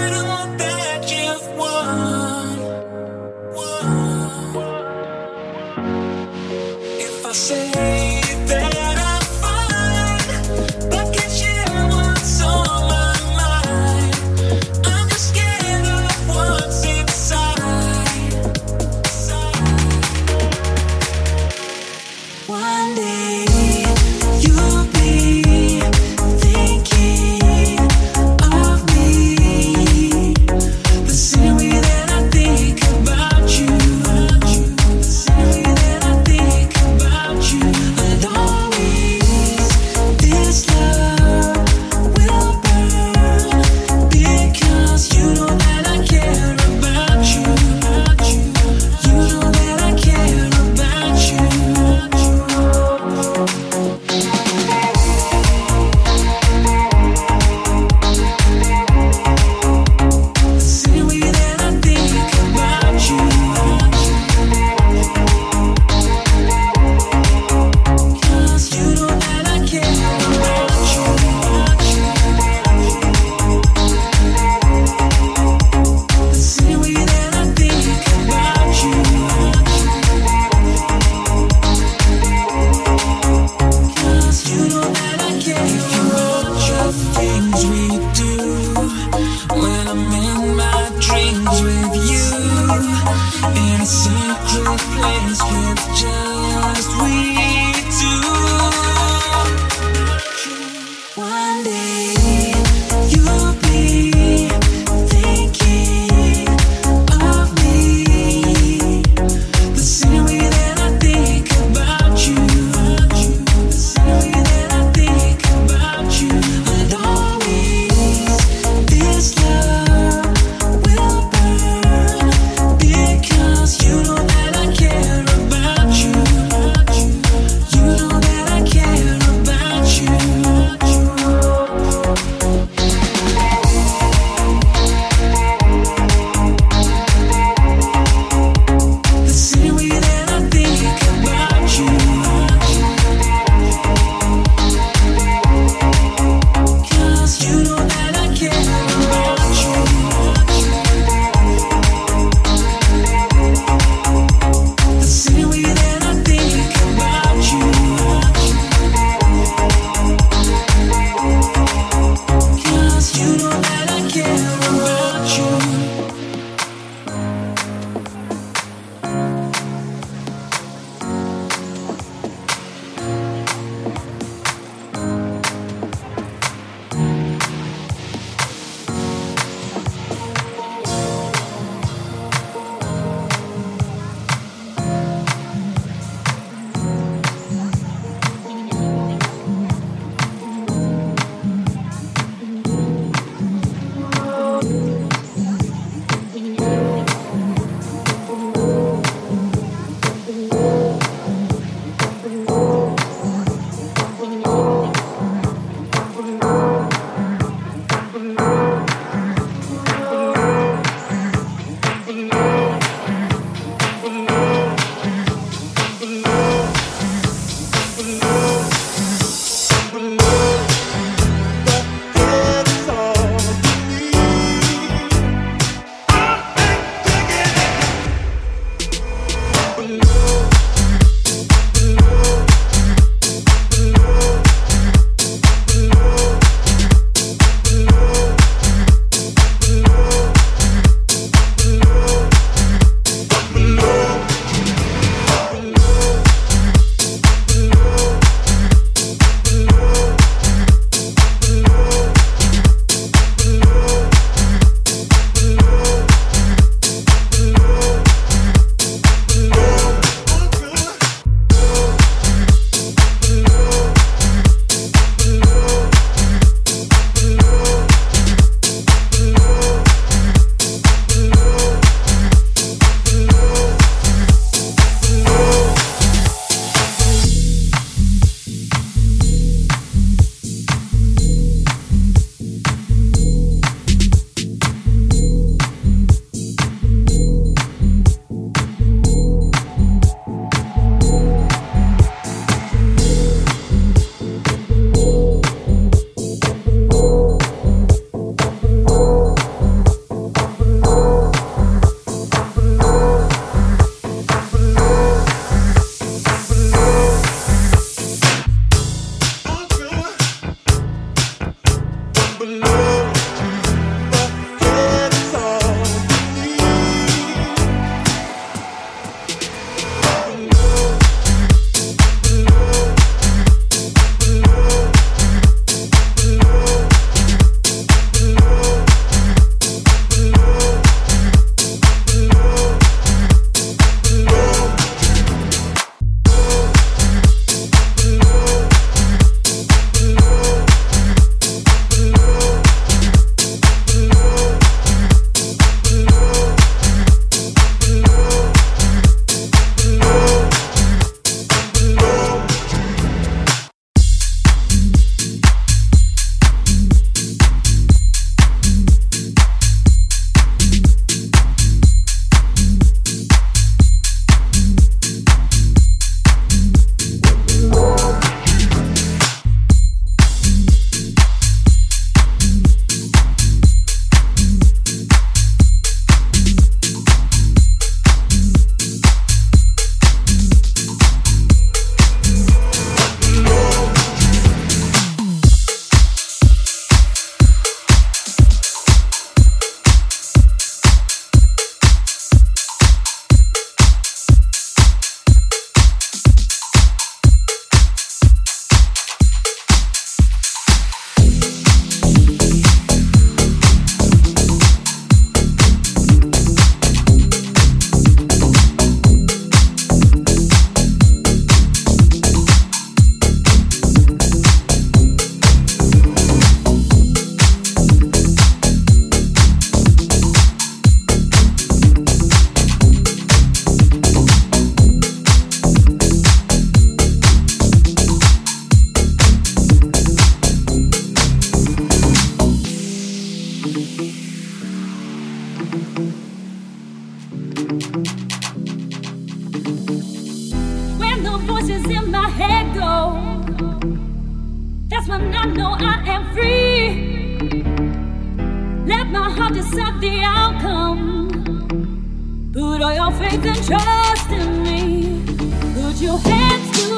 I don't want that. Faith and trust in me. Put your hands together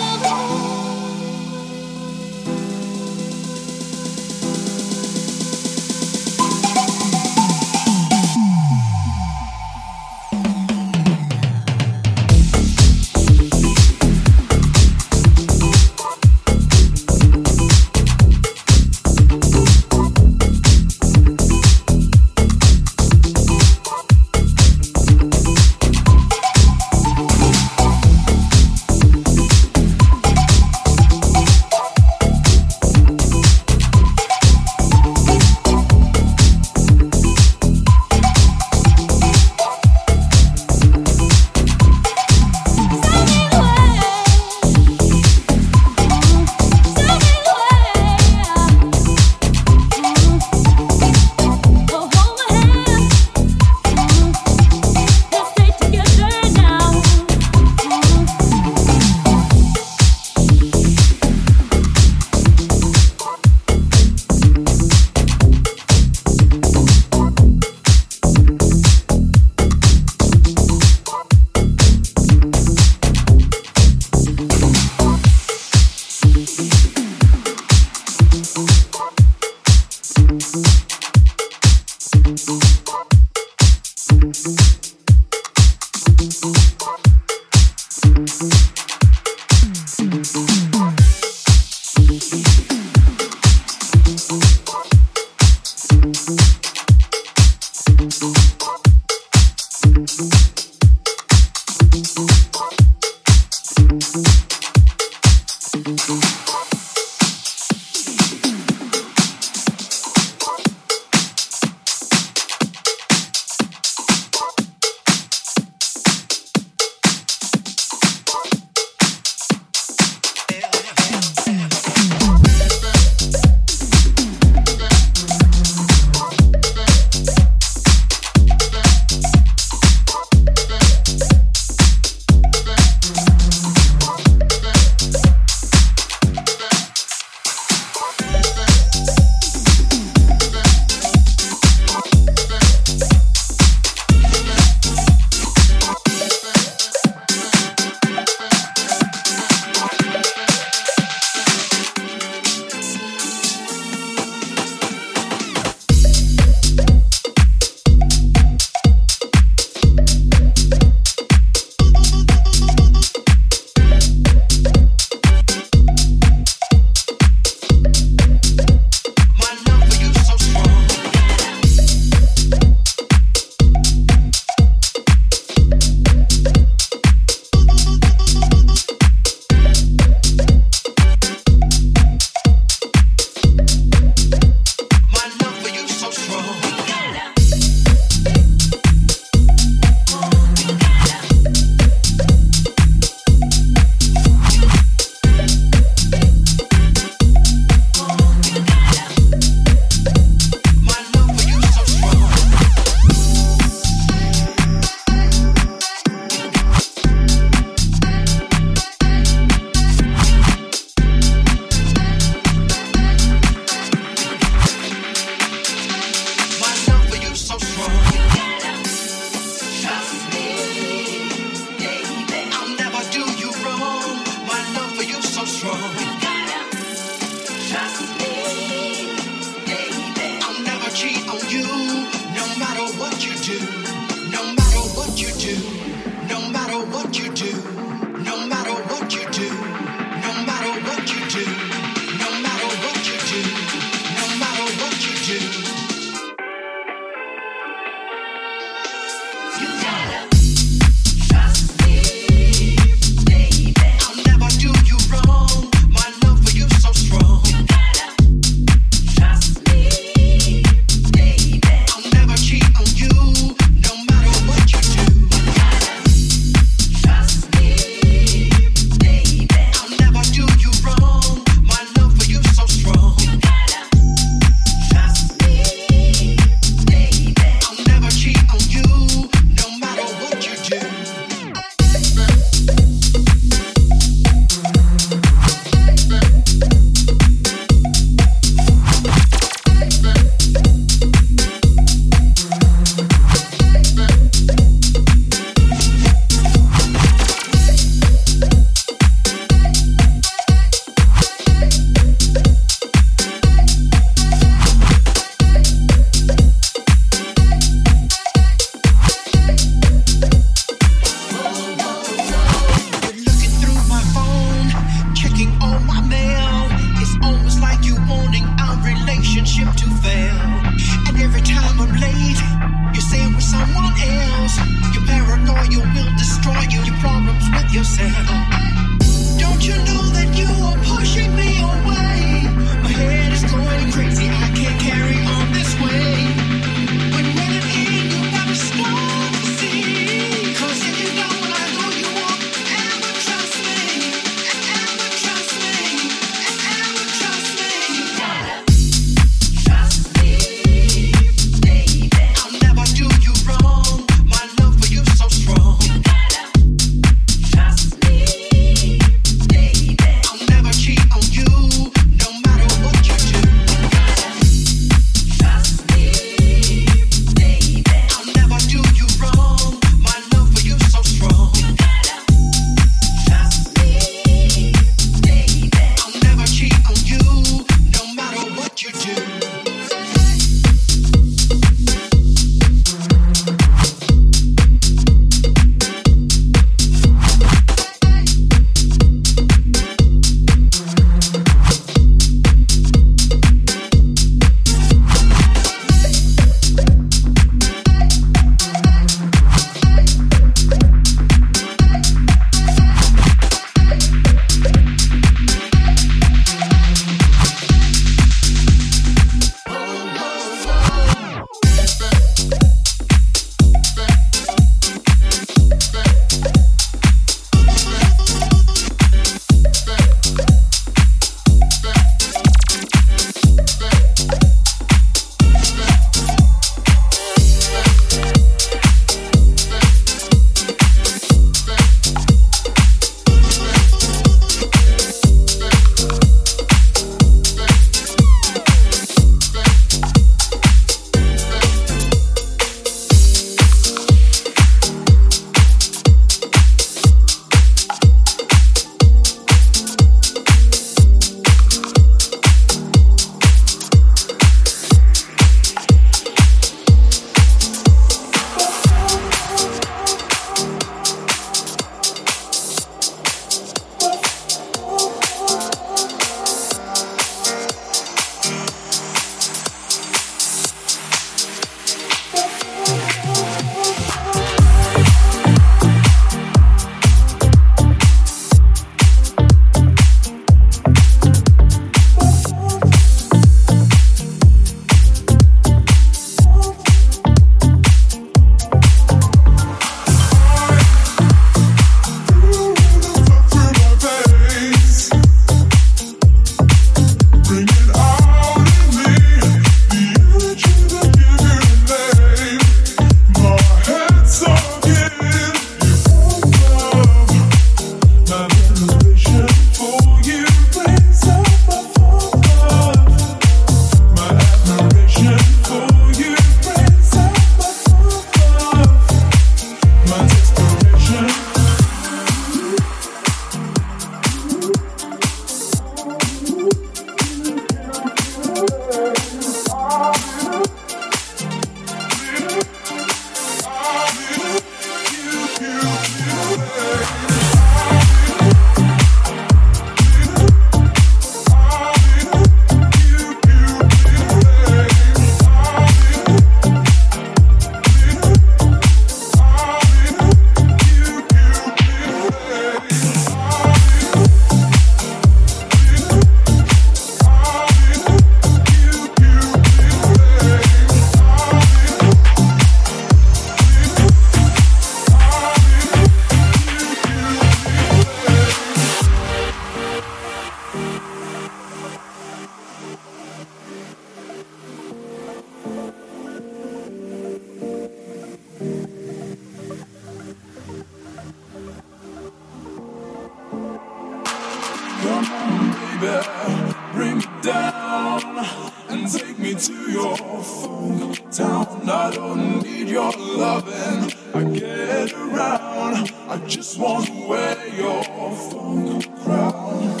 baby. Bring me down and take me to your funk town. I don't need your loving. I get around. I just want to wear your funk crown.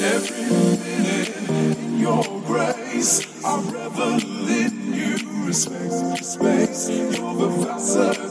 Every minute in your grace, I revel in you. Respect, space, you're the facet.